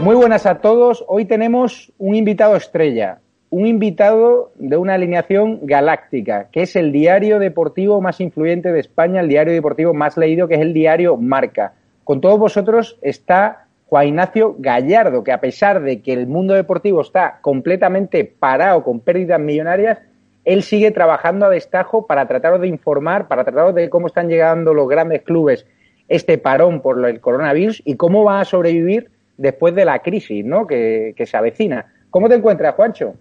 Muy buenas a todos. Hoy tenemos un invitado estrella, un invitado de una alineación galáctica, que es el diario deportivo más influyente de España, el diario deportivo más leído, que es el diario Marca. Con todos vosotros está Juan Ignacio Gallardo, que a pesar de que el mundo deportivo está completamente parado con pérdidas millonarias, él sigue trabajando a destajo para trataros de informar, para trataros de cómo están llegando los grandes clubes este parón por el coronavirus y cómo va a sobrevivir después de la crisis ¿no? que, se avecina. ¿Cómo te encuentras, Juancho?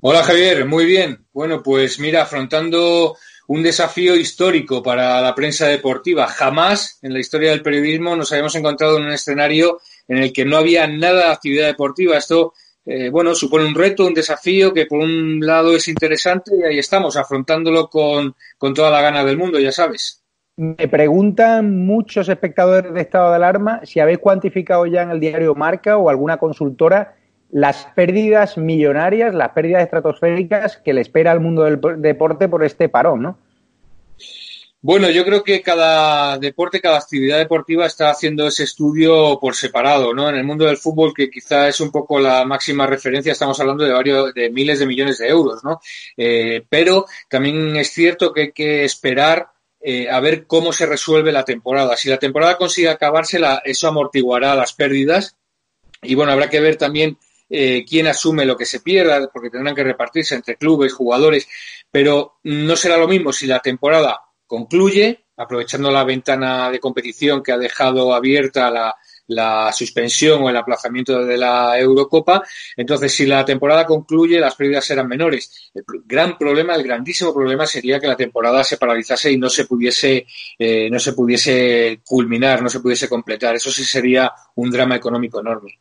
Hola, Javier. Muy bien. Bueno, pues mira, afrontando un desafío histórico para la prensa deportiva. Jamás en la historia del periodismo nos habíamos encontrado en un escenario en el que no había nada de actividad deportiva. Esto, eh, bueno, supone un reto, un desafío que por un lado es interesante y ahí estamos, afrontándolo con, con toda la gana del mundo, ya sabes. Me preguntan muchos espectadores de estado de alarma si habéis cuantificado ya en el diario Marca o alguna consultora las pérdidas millonarias, las pérdidas estratosféricas que le espera al mundo del deporte por este parón, ¿no? Bueno, yo creo que cada deporte, cada actividad deportiva está haciendo ese estudio por separado, ¿no? En el mundo del fútbol, que quizá es un poco la máxima referencia, estamos hablando de varios, de miles de millones de euros, ¿no? Eh, pero también es cierto que hay que esperar eh, a ver cómo se resuelve la temporada. Si la temporada consigue acabársela, eso amortiguará las pérdidas. Y bueno, habrá que ver también eh, quién asume lo que se pierda, porque tendrán que repartirse entre clubes, jugadores. Pero no será lo mismo si la temporada concluye, aprovechando la ventana de competición que ha dejado abierta la, la suspensión o el aplazamiento de la Eurocopa. Entonces, si la temporada concluye, las pérdidas serán menores. El gran problema, el grandísimo problema sería que la temporada se paralizase y no se pudiese, eh, no se pudiese culminar, no se pudiese completar. Eso sí sería un drama económico enorme.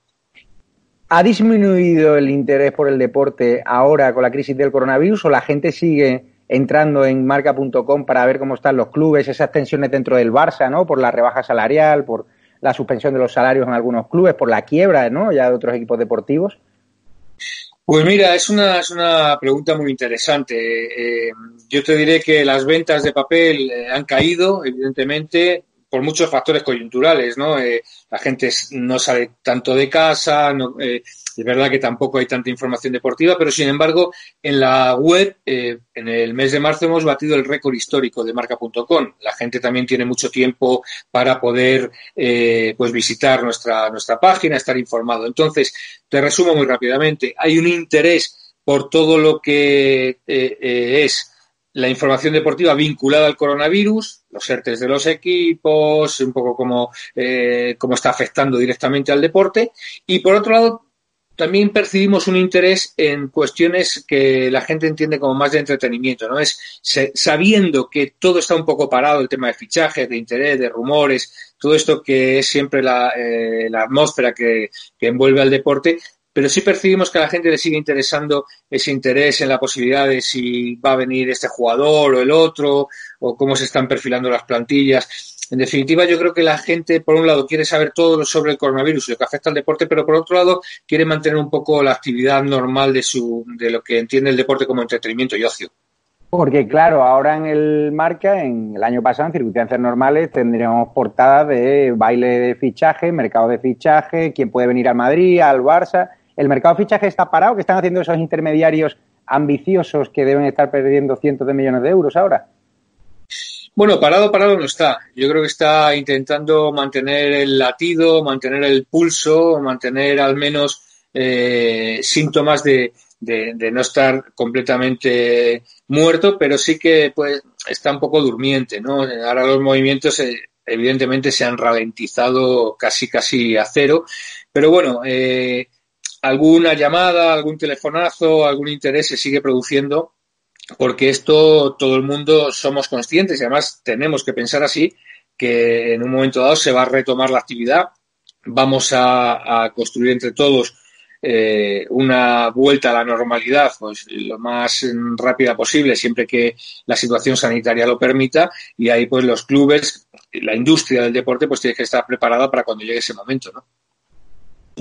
¿Ha disminuido el interés por el deporte ahora con la crisis del coronavirus o la gente sigue entrando en marca.com para ver cómo están los clubes, esas tensiones dentro del Barça, ¿no? Por la rebaja salarial, por la suspensión de los salarios en algunos clubes, por la quiebra ¿no? ya de otros equipos deportivos? Pues mira, es una, es una pregunta muy interesante. Eh, yo te diré que las ventas de papel eh, han caído, evidentemente, por muchos factores coyunturales, ¿no? Eh, la gente no sale tanto de casa, no, es verdad que tampoco hay tanta información deportiva, pero sin embargo, en la web, eh, en el mes de marzo hemos batido el récord histórico de marca.com. La gente también tiene mucho tiempo para poder eh, pues visitar nuestra, nuestra página, estar informado. Entonces, te resumo muy rápidamente. Hay un interés por todo lo que eh, es la información deportiva vinculada al coronavirus, los ERTES de los equipos, un poco cómo, cómo está afectando directamente al deporte. Y por otro lado, también percibimos un interés en cuestiones que la gente entiende como más de entretenimiento, ¿no? Es sabiendo que todo está un poco parado, el tema de fichajes, de interés, de rumores, todo esto que es siempre la, eh, atmósfera que, envuelve al deporte, pero sí percibimos que a la gente le sigue interesando ese interés en la posibilidad de si va a venir este jugador o el otro, o cómo se están perfilando las plantillas. En definitiva, yo creo que la gente, por un lado, quiere saber todo sobre el coronavirus y lo que afecta al deporte, pero por otro lado, quiere mantener un poco la actividad normal de, su, de lo que entiende el deporte como entretenimiento y ocio. Porque, claro, ahora en el marca, en el año pasado, en circunstancias normales, tendríamos portadas de baile de fichaje, mercado de fichaje, quién puede venir al Madrid, al Barça. ¿El mercado de fichaje está parado? ¿Qué están haciendo esos intermediarios ambiciosos que deben estar perdiendo cientos de millones de euros ahora? Bueno, parado, parado no está. Yo creo que está intentando mantener el latido, mantener el pulso, mantener al menos eh, síntomas de, de, no estar completamente muerto, pero sí que pues está un poco durmiente, ¿no? Ahora los movimientos eh, evidentemente se han ralentizado casi casi a cero, pero bueno, eh, alguna llamada, algún telefonazo, algún interés se sigue produciendo porque esto todo el mundo somos conscientes y además tenemos que pensar así, que en un momento dado se va a retomar la actividad, vamos a, construir entre todos eh, una vuelta a la normalidad pues lo más rápida posible siempre que la situación sanitaria lo permita y ahí pues los clubes la industria del deporte pues tiene que estar preparada para cuando llegue ese momento ¿no?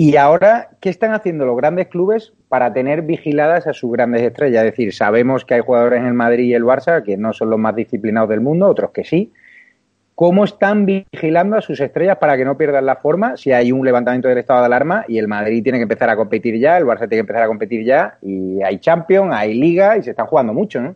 Y ahora, ¿qué están haciendo los grandes clubes para tener vigiladas a sus grandes estrellas? Es decir, sabemos que hay jugadores en el Madrid y el Barça que no son los más disciplinados del mundo, otros que sí. ¿Cómo están vigilando a sus estrellas para que no pierdan la forma si hay un levantamiento del estado de alarma y el Madrid tiene que empezar a competir ya, el Barça tiene que empezar a competir ya y hay Champions, hay Liga y se están jugando mucho, ¿no?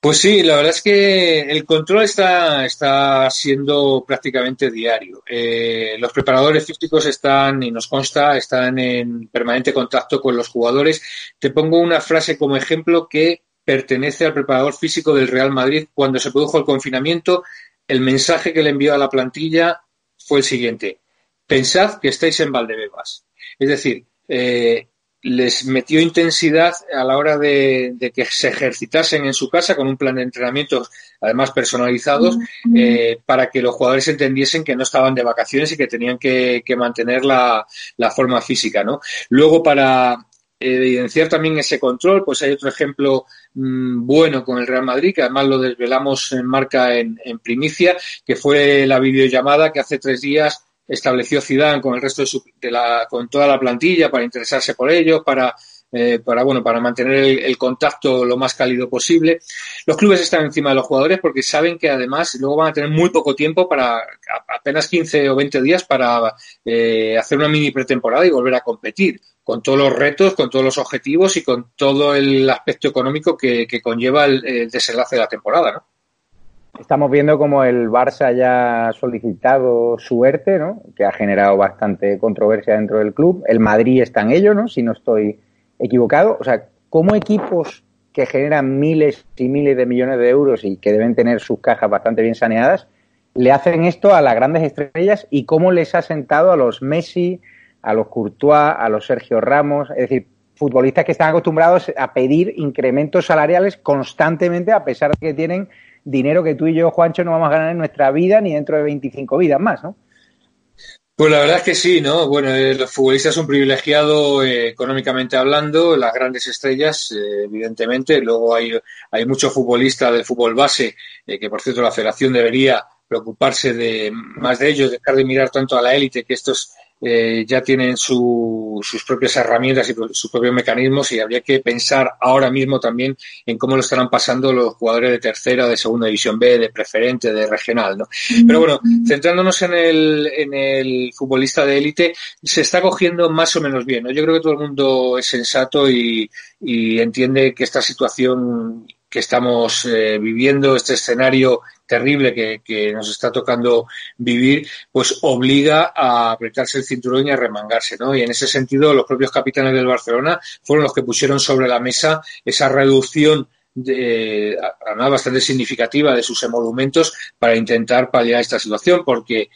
Pues sí, la verdad es que el control está, está siendo prácticamente diario. Eh, los preparadores físicos están, y nos consta, están en permanente contacto con los jugadores. Te pongo una frase como ejemplo que pertenece al preparador físico del Real Madrid cuando se produjo el confinamiento el mensaje que le envió a la plantilla fue el siguiente. Pensad que estáis en Valdebebas. Es decir, eh, les metió intensidad a la hora de, que se ejercitasen en su casa con un plan de entrenamiento, además personalizados, eh, para que los jugadores entendiesen que no estaban de vacaciones y que tenían que, mantener la, la, forma física. ¿no? Luego, para evidenciar también ese control, pues hay otro ejemplo mm, bueno con el Real Madrid, que además lo desvelamos en marca en, primicia, que fue la videollamada que hace tres días estableció Zidane con el resto de, su, de la, con toda la plantilla para interesarse por ellos, para eh, para bueno para mantener el, contacto lo más cálido posible. Los clubes están encima de los jugadores porque saben que además luego van a tener muy poco tiempo para apenas 15 o 20 días para eh, hacer una mini pretemporada y volver a competir con todos los retos, con todos los objetivos y con todo el aspecto económico que, conlleva el, desenlace de la temporada, ¿no? Estamos viendo como el Barça ya ha solicitado suerte, ¿no? Que ha generado bastante controversia dentro del club. El Madrid está en ello, ¿no? Si no estoy equivocado. O sea, ¿cómo equipos que generan miles y miles de millones de euros y que deben tener sus cajas bastante bien saneadas, le hacen esto a las grandes estrellas y cómo les ha sentado a los Messi, a los Courtois, a los Sergio Ramos, es decir, futbolistas que están acostumbrados a pedir incrementos salariales constantemente a pesar de que tienen dinero que tú y yo, Juancho, no vamos a ganar en nuestra vida ni dentro de 25 vidas más, ¿no? Pues la verdad es que sí, ¿no? Bueno, eh, los futbolistas son privilegiados eh, económicamente hablando, las grandes estrellas, eh, evidentemente. Luego hay, hay muchos futbolistas del fútbol base, que por cierto la federación debería preocuparse de más de ellos, dejar de mirar tanto a la élite, que estos eh, ya tienen sus propias herramientas y sus propios mecanismos y habría que pensar ahora mismo también en cómo lo estarán pasando los jugadores de tercera, de segunda división B, de preferente, de regional, ¿no? Pero bueno, centrándonos en el, en el futbolista de élite, se está cogiendo más o menos bien, ¿no? Yo creo que todo el mundo es sensato y, y entiende que esta situación que estamos eh, viviendo, este escenario terrible que, nos está tocando vivir, pues obliga a apretarse el cinturón y a remangarse, ¿no? Y en ese sentido, los propios capitanes del Barcelona fueron los que pusieron sobre la mesa esa reducción de, además bastante significativa de sus emolumentos para intentar paliar esta situación, porque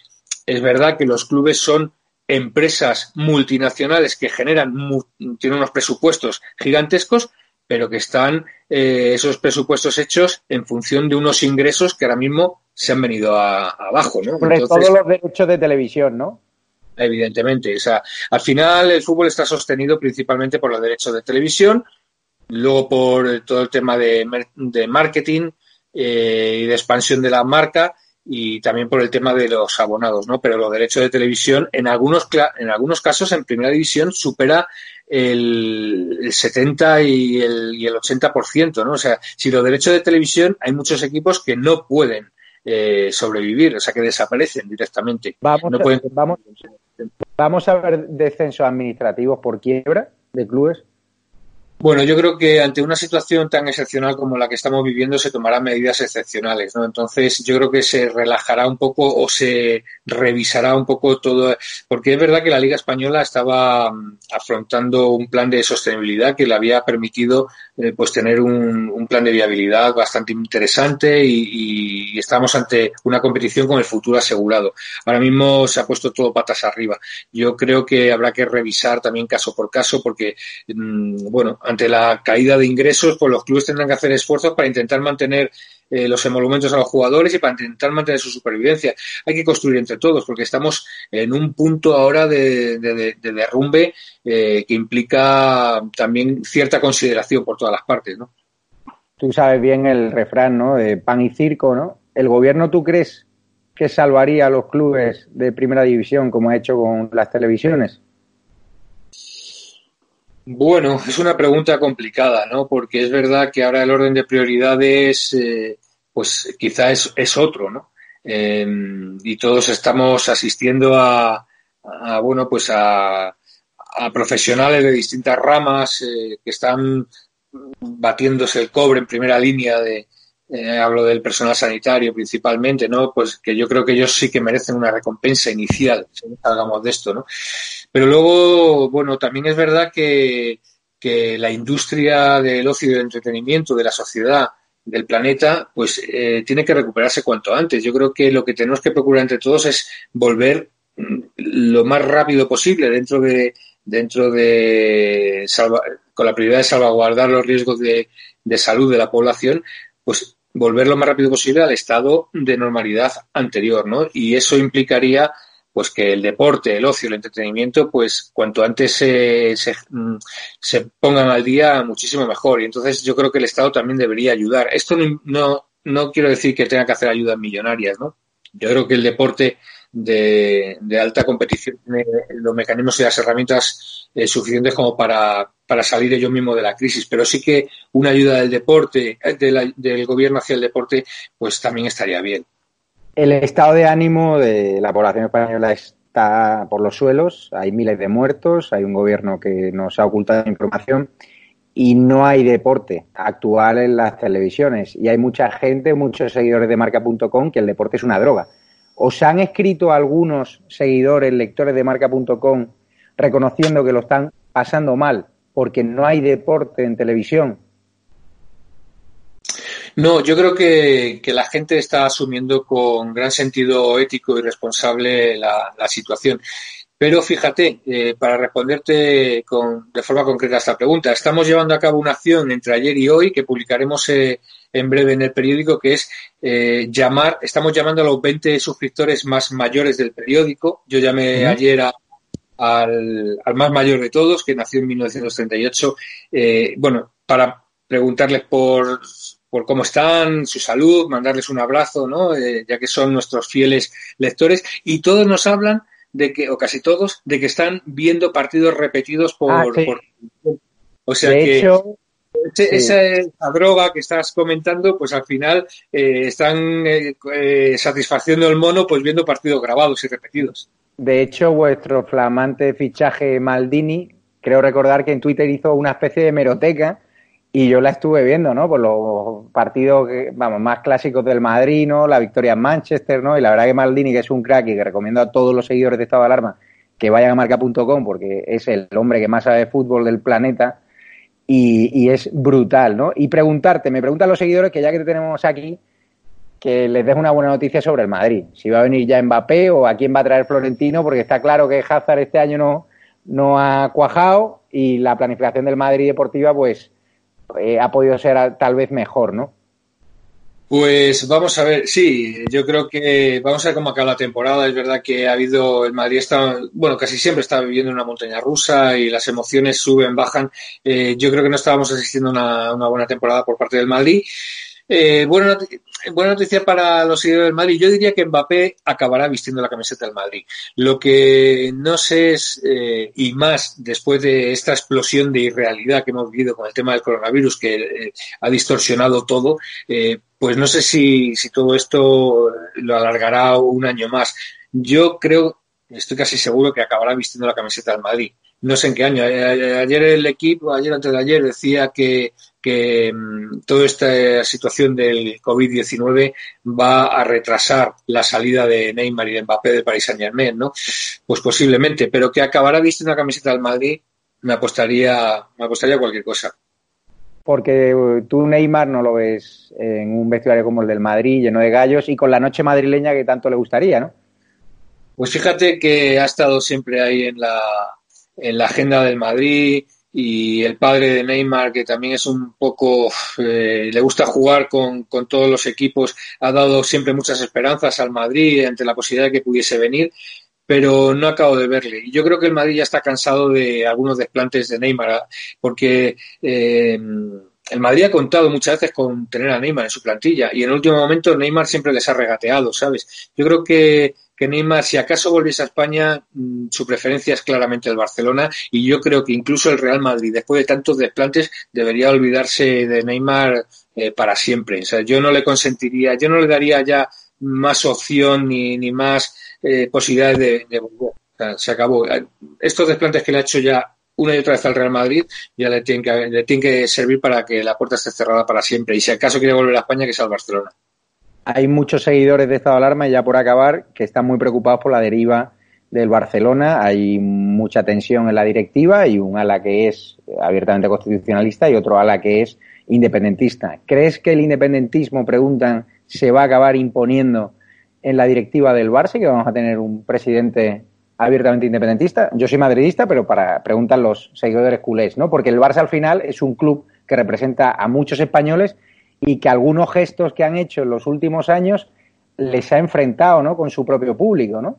es verdad que los clubes son empresas multinacionales que generan, tienen unos presupuestos gigantescos, pero que están eh, esos presupuestos hechos en función de unos ingresos que ahora mismo se han venido abajo, ¿no? todos los derechos de televisión, ¿no? Evidentemente, o sea, al final el fútbol está sostenido principalmente por los derechos de televisión, luego por todo el tema de, marketing eh, y de expansión de la marca y también por el tema de los abonados, ¿no? Pero los derechos de televisión en algunos en algunos casos en primera división supera el, 70 y el, y el 80%, ¿no? O sea, si los derechos de televisión, hay muchos equipos que no pueden eh, sobrevivir, o sea, que desaparecen directamente. Vamos, vamos, vamos a ver descensos administrativos por quiebra de clubes. Bueno, yo creo que ante una situación tan excepcional como la que estamos viviendo se tomarán medidas excepcionales, ¿no? Entonces, yo creo que se relajará un poco o se revisará un poco todo, porque es verdad que la Liga Española estaba mm, afrontando un plan de sostenibilidad que le había permitido eh, pues tener un, plan de viabilidad bastante interesante y, y, estamos ante una competición con el futuro asegurado. Ahora mismo se ha puesto todo patas arriba. Yo creo que habrá que revisar también caso por caso porque, mm, bueno, ante la caída de ingresos, pues los clubes tendrán que hacer esfuerzos para intentar mantener eh, los emolumentos a los jugadores y para intentar mantener su supervivencia. Hay que construir entre todos, porque estamos en un punto ahora de, derrumbe eh, que implica también cierta consideración por todas las partes, ¿no? Tú sabes bien el refrán, ¿no? De pan y circo, ¿no? ¿El gobierno tú crees que salvaría a los clubes de primera división como ha hecho con las televisiones? Bueno, es una pregunta complicada, ¿no? Porque es verdad que ahora el orden de prioridades, eh, pues quizá es, es, otro, ¿no? em, y todos estamos asistiendo a, bueno, pues a, profesionales de distintas ramas eh, que están batiéndose el cobre en primera línea de, eh, hablo del personal sanitario principalmente, ¿no? Pues que yo creo que ellos sí que merecen una recompensa inicial, si salgamos de esto, ¿no? Pero luego, bueno, también es verdad que, la industria del ocio y del entretenimiento, de la sociedad, del planeta, pues eh, tiene que recuperarse cuanto antes. Yo creo que lo que tenemos que procurar entre todos es volver mm, lo más rápido posible dentro de dentro de con la prioridad de salvaguardar los riesgos de, de salud de la población, pues volver lo más rápido posible al estado de normalidad anterior, ¿no? Y eso implicaría pues que el deporte, el ocio, el entretenimiento, pues cuanto antes se, se, mm, se, pongan al día, muchísimo mejor. Y entonces yo creo que el Estado también debería ayudar. Esto no, no, no quiero decir que tenga que hacer ayudas millonarias, ¿no? Yo creo que el deporte de, de alta competición tiene los mecanismos y las herramientas eh, suficientes como para, para salir ellos mismos de la crisis. Pero sí que una ayuda del deporte, eh, del gobierno hacia el deporte, pues también estaría bien. El estado de ánimo de la población española está por los suelos, hay miles de muertos, hay un gobierno que nos ha ocultado información y no hay deporte actual en las televisiones. Y hay mucha gente, muchos seguidores de marca.com, que el deporte es una droga. ¿Os han escrito algunos seguidores, lectores de marca.com, reconociendo que lo están pasando mal porque no hay deporte en televisión? No, yo creo que, la gente está asumiendo con gran sentido ético y responsable la, situación. Pero fíjate, eh, para responderte con, de forma concreta a esta pregunta, estamos llevando a cabo una acción entre ayer y hoy que publicaremos eh, en breve en el periódico, que es eh, llamar, estamos llamando a los 20 suscriptores más mayores del periódico. Yo llamé ayer al, más mayor de todos, que nació en 1938, eh, bueno, para preguntarles por, por cómo están, su salud, mandarles un abrazo, ¿no? Eh, ya que son nuestros fieles lectores, y todos nos hablan de que, o casi todos, de que están viendo partidos repetidos por... Ah, o sea que... Esa, droga que estás comentando, pues al final eh, están eh, eh, satisfaciendo el mono pues viendo partidos grabados y repetidos. De hecho, vuestro flamante fichaje Maldini, creo recordar que en Twitter hizo una especie de meroteca y yo la estuve viendo, ¿no? Por los partidos, vamos, más clásicos del Madrid, ¿no? La victoria en Manchester, ¿no? Y la verdad que Maldini, que es un crack y que recomiendo a todos los seguidores de Estado de Alarma que vayan a marca.com porque es el hombre que más sabe de fútbol del planeta y, es brutal, ¿no? Y preguntarte, me preguntan los seguidores que ya que te tenemos aquí, que les des una buena noticia sobre el Madrid. Si va a venir ya Mbappé o a quién va a traer Florentino, porque está claro que Hazard este año no, no ha cuajado y la planificación del Madrid deportiva, pues, eh, ha podido ser tal vez mejor, ¿no? Pues vamos a ver, sí, yo creo que vamos a ver cómo acaba la temporada. Es verdad que ha habido, el Madrid está, bueno, casi siempre está viviendo una montaña rusa y las emociones suben, bajan. Eh, yo creo que no estábamos asistiendo a una, una buena temporada por parte del Madrid. Eh, buena, noticia para los seguidores del Madrid. Yo diría que Mbappé acabará vistiendo la camiseta del Madrid. Lo que no sé es, eh, y más después de esta explosión de irrealidad que hemos vivido con el tema del coronavirus, que eh, ha distorsionado todo, eh, pues no sé si, si todo esto lo alargará un año más. Yo creo, estoy casi seguro que acabará vistiendo la camiseta del Madrid no sé en qué año. Ayer el equipo, ayer antes de ayer, decía que que mm, toda esta situación del COVID-19 va a retrasar la salida de Neymar y de Mbappé del Paris Saint Germain, ¿no? Pues posiblemente, pero que acabará vistiendo una camiseta del Madrid, me apostaría, me apostaría cualquier cosa. Porque uh, tú Neymar no lo ves en un vestuario como el del Madrid, lleno de gallos y con la noche madrileña que tanto le gustaría, ¿no? Pues fíjate que ha estado siempre ahí en la, en la agenda del Madrid, y el padre de Neymar, que también es un poco, eh, le gusta jugar con, con, todos los equipos, ha dado siempre muchas esperanzas al Madrid ante la posibilidad de que pudiese venir, pero no acabo de verle. Y yo creo que el Madrid ya está cansado de algunos desplantes de Neymar, porque eh, el Madrid ha contado muchas veces con tener a Neymar en su plantilla y en el último momento Neymar siempre les ha regateado, ¿sabes? Yo creo que que Neymar, si acaso volviese a España, mm, su preferencia es claramente el Barcelona y yo creo que incluso el Real Madrid, después de tantos desplantes, debería olvidarse de Neymar eh, para siempre. O sea, yo no le consentiría, yo no le daría ya más opción ni, ni más eh, posibilidades de, de volver. O sea, se acabó. Estos desplantes que le ha hecho ya una y otra vez al Real Madrid ya le tienen que, le tienen que servir para que la puerta esté cerrada para siempre. Y si acaso quiere volver a España, que sea al Barcelona. Hay muchos seguidores de estado de alarma, y ya por acabar, que están muy preocupados por la deriva del Barcelona. Hay mucha tensión en la directiva y un ala que es abiertamente constitucionalista y otro ala que es independentista. ¿Crees que el independentismo, preguntan, se va a acabar imponiendo en la directiva del Barça y que vamos a tener un presidente abiertamente independentista? Yo soy madridista, pero para preguntan los seguidores culés, ¿no? Porque el Barça al final es un club que representa a muchos españoles y que algunos gestos que han hecho en los últimos años les ha enfrentado, ¿no? Con su propio público, ¿no?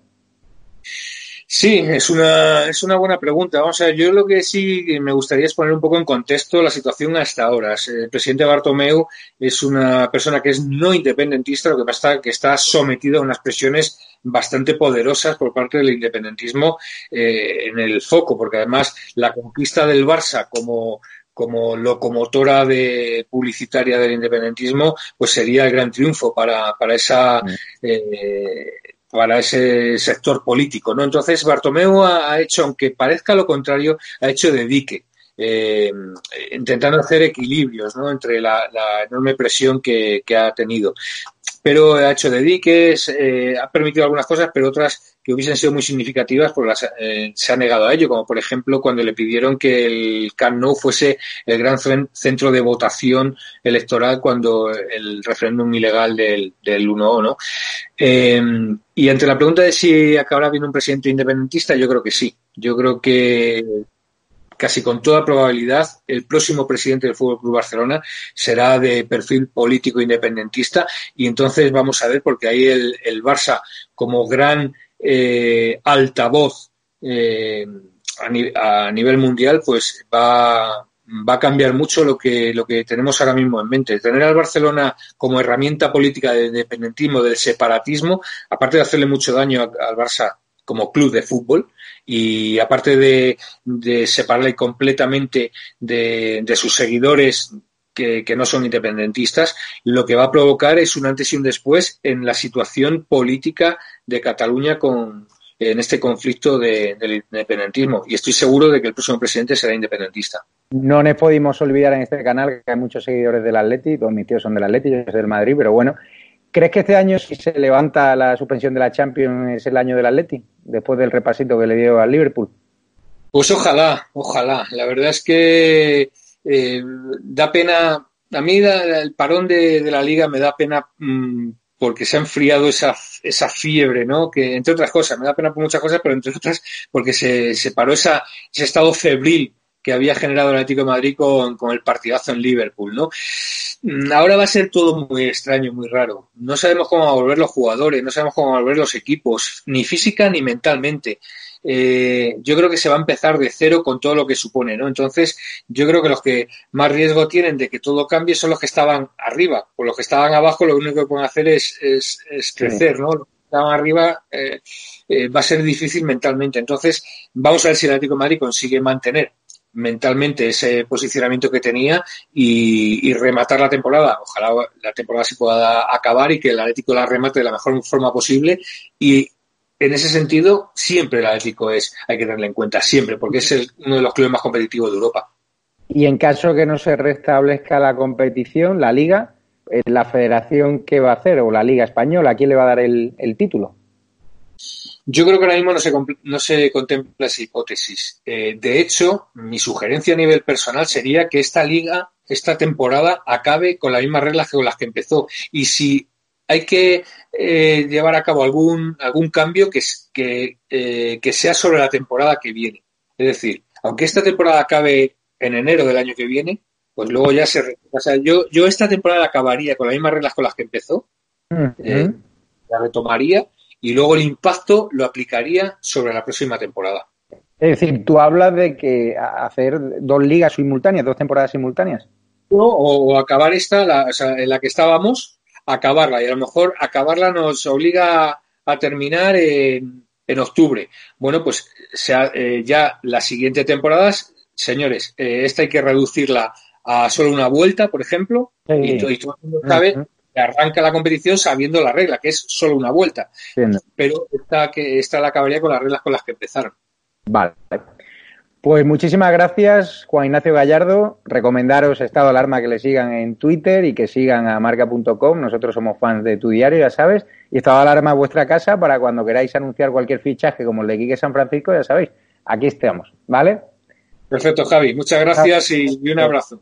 Sí, es una, es una buena pregunta. Vamos a ver, yo lo que sí me gustaría es poner un poco en contexto la situación hasta ahora. El presidente Bartomeu es una persona que es no independentista, lo que pasa que está sometido a unas presiones bastante poderosas por parte del independentismo eh, en el foco, porque además la conquista del Barça como como locomotora de publicitaria del independentismo, pues sería el gran triunfo para, para esa eh, para ese sector político, ¿no? Entonces Bartomeu ha, hecho, aunque parezca lo contrario, ha hecho de dique. Eh, intentando hacer equilibrios ¿no? entre la, la enorme presión que, que, ha tenido. Pero ha hecho de diques, eh, ha permitido algunas cosas, pero otras que hubiesen sido muy significativas, pues las, eh, se ha negado a ello, como por ejemplo cuando le pidieron que el Camp Nou fuese el gran centro de votación electoral cuando el referéndum ilegal del, del 1O, ¿no? Eh, y ante la pregunta de si acabará viendo un presidente independentista, yo creo que sí. Yo creo que casi con toda probabilidad el próximo presidente del Fútbol Club Barcelona será de perfil político independentista y entonces vamos a ver porque ahí el, el Barça como gran eh, altavoz eh, a, ni, a, nivel mundial pues va va a cambiar mucho lo que, lo que tenemos ahora mismo en mente. Tener al Barcelona como herramienta política del independentismo, del separatismo, aparte de hacerle mucho daño al Barça como club de fútbol y aparte de, separarle completamente de, sus seguidores que, que, no son independentistas, lo que va a provocar es un antes y un después en la situación política de Cataluña con, en este conflicto de, del independentismo. Y estoy seguro de que el próximo presidente será independentista. No nos podemos olvidar en este canal que hay muchos seguidores del Atleti, todos mis tíos son del Atleti, yo soy del Madrid, pero bueno, ¿crees que este año si se levanta la suspensión de la Champions es el año del Atleti, después del repasito que le dio al Liverpool? Pues ojalá, ojalá. La verdad es que eh, da pena, a mí el parón de, la liga me da pena mmm, porque se ha enfriado esa, esa fiebre, ¿no? Que entre otras cosas, me da pena por muchas cosas, pero entre otras porque se, se paró esa, ese estado febril que había generado el Atlético de Madrid con, con, el partidazo en Liverpool, ¿no? Ahora va a ser todo muy extraño, muy raro. No sabemos cómo van a volver los jugadores, no sabemos cómo van a volver los equipos, ni física ni mentalmente. Eh, yo creo que se va a empezar de cero con todo lo que supone, ¿no? Entonces, yo creo que los que más riesgo tienen de que todo cambie son los que estaban arriba. Por los que estaban abajo, lo único que pueden hacer es, es, es crecer. ¿no? Los que estaban arriba eh, eh, va a ser difícil mentalmente. Entonces, vamos a ver si el Atlético de Madrid consigue mantener mentalmente ese posicionamiento que tenía y, rematar la temporada. Ojalá la temporada se pueda acabar y que el Atlético la remate de la mejor forma posible y en ese sentido siempre el Atlético es, hay que tenerlo en cuenta, siempre, porque es uno de los clubes más competitivos de Europa. Y en caso que no se restablezca la competición, la liga, la federación qué va a hacer o la liga española, ¿a quién le va a dar el título? Yo creo que ahora mismo no se, no se contempla esa hipótesis. Eh, de hecho, mi sugerencia a nivel personal sería que esta liga, esta temporada, acabe con las mismas reglas que con las que empezó. Y si hay que eh, llevar a cabo algún, algún cambio que, que, eh, que sea sobre la temporada que viene. Es decir, aunque esta temporada acabe en enero del año que viene, pues luego ya se... O sea, yo, yo esta temporada acabaría con las mismas reglas con las que empezó, uh -huh. eh, la retomaría y luego el impacto lo aplicaría sobre la próxima temporada. Es decir, tú hablas de que hacer dos ligas simultáneas, dos temporadas simultáneas. No, o, o acabar esta, la, o sea, en la que estábamos, acabarla. Y a lo mejor acabarla nos obliga a terminar en, en octubre. Bueno, pues sea, eh, ya las siguientes temporadas, señores, eh, esta hay que reducirla a solo una vuelta, por ejemplo, sí. y, y, todo el mundo sabe uh -huh arranca la competición sabiendo la regla, que es solo una vuelta. Pero esta, que, esta la acabaría con las reglas con las que empezaron. Vale. Pues muchísimas gracias, Juan Ignacio Gallardo. Recomendaros Estado de Alarma que le sigan en Twitter y que sigan a marca.com. Nosotros somos fans de tu diario, ya sabes. Y Estado Alarma a vuestra casa para cuando queráis anunciar cualquier fichaje como el de Quique San Francisco, ya sabéis. Aquí estamos, ¿vale? Perfecto, Javi. Muchas gracias y un abrazo.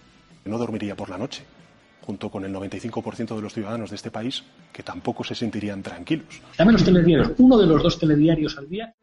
no dormiría por la noche, junto con el 95% de los ciudadanos de este país que tampoco se sentirían tranquilos. Dame los telediarios, uno de los dos telediarios al día.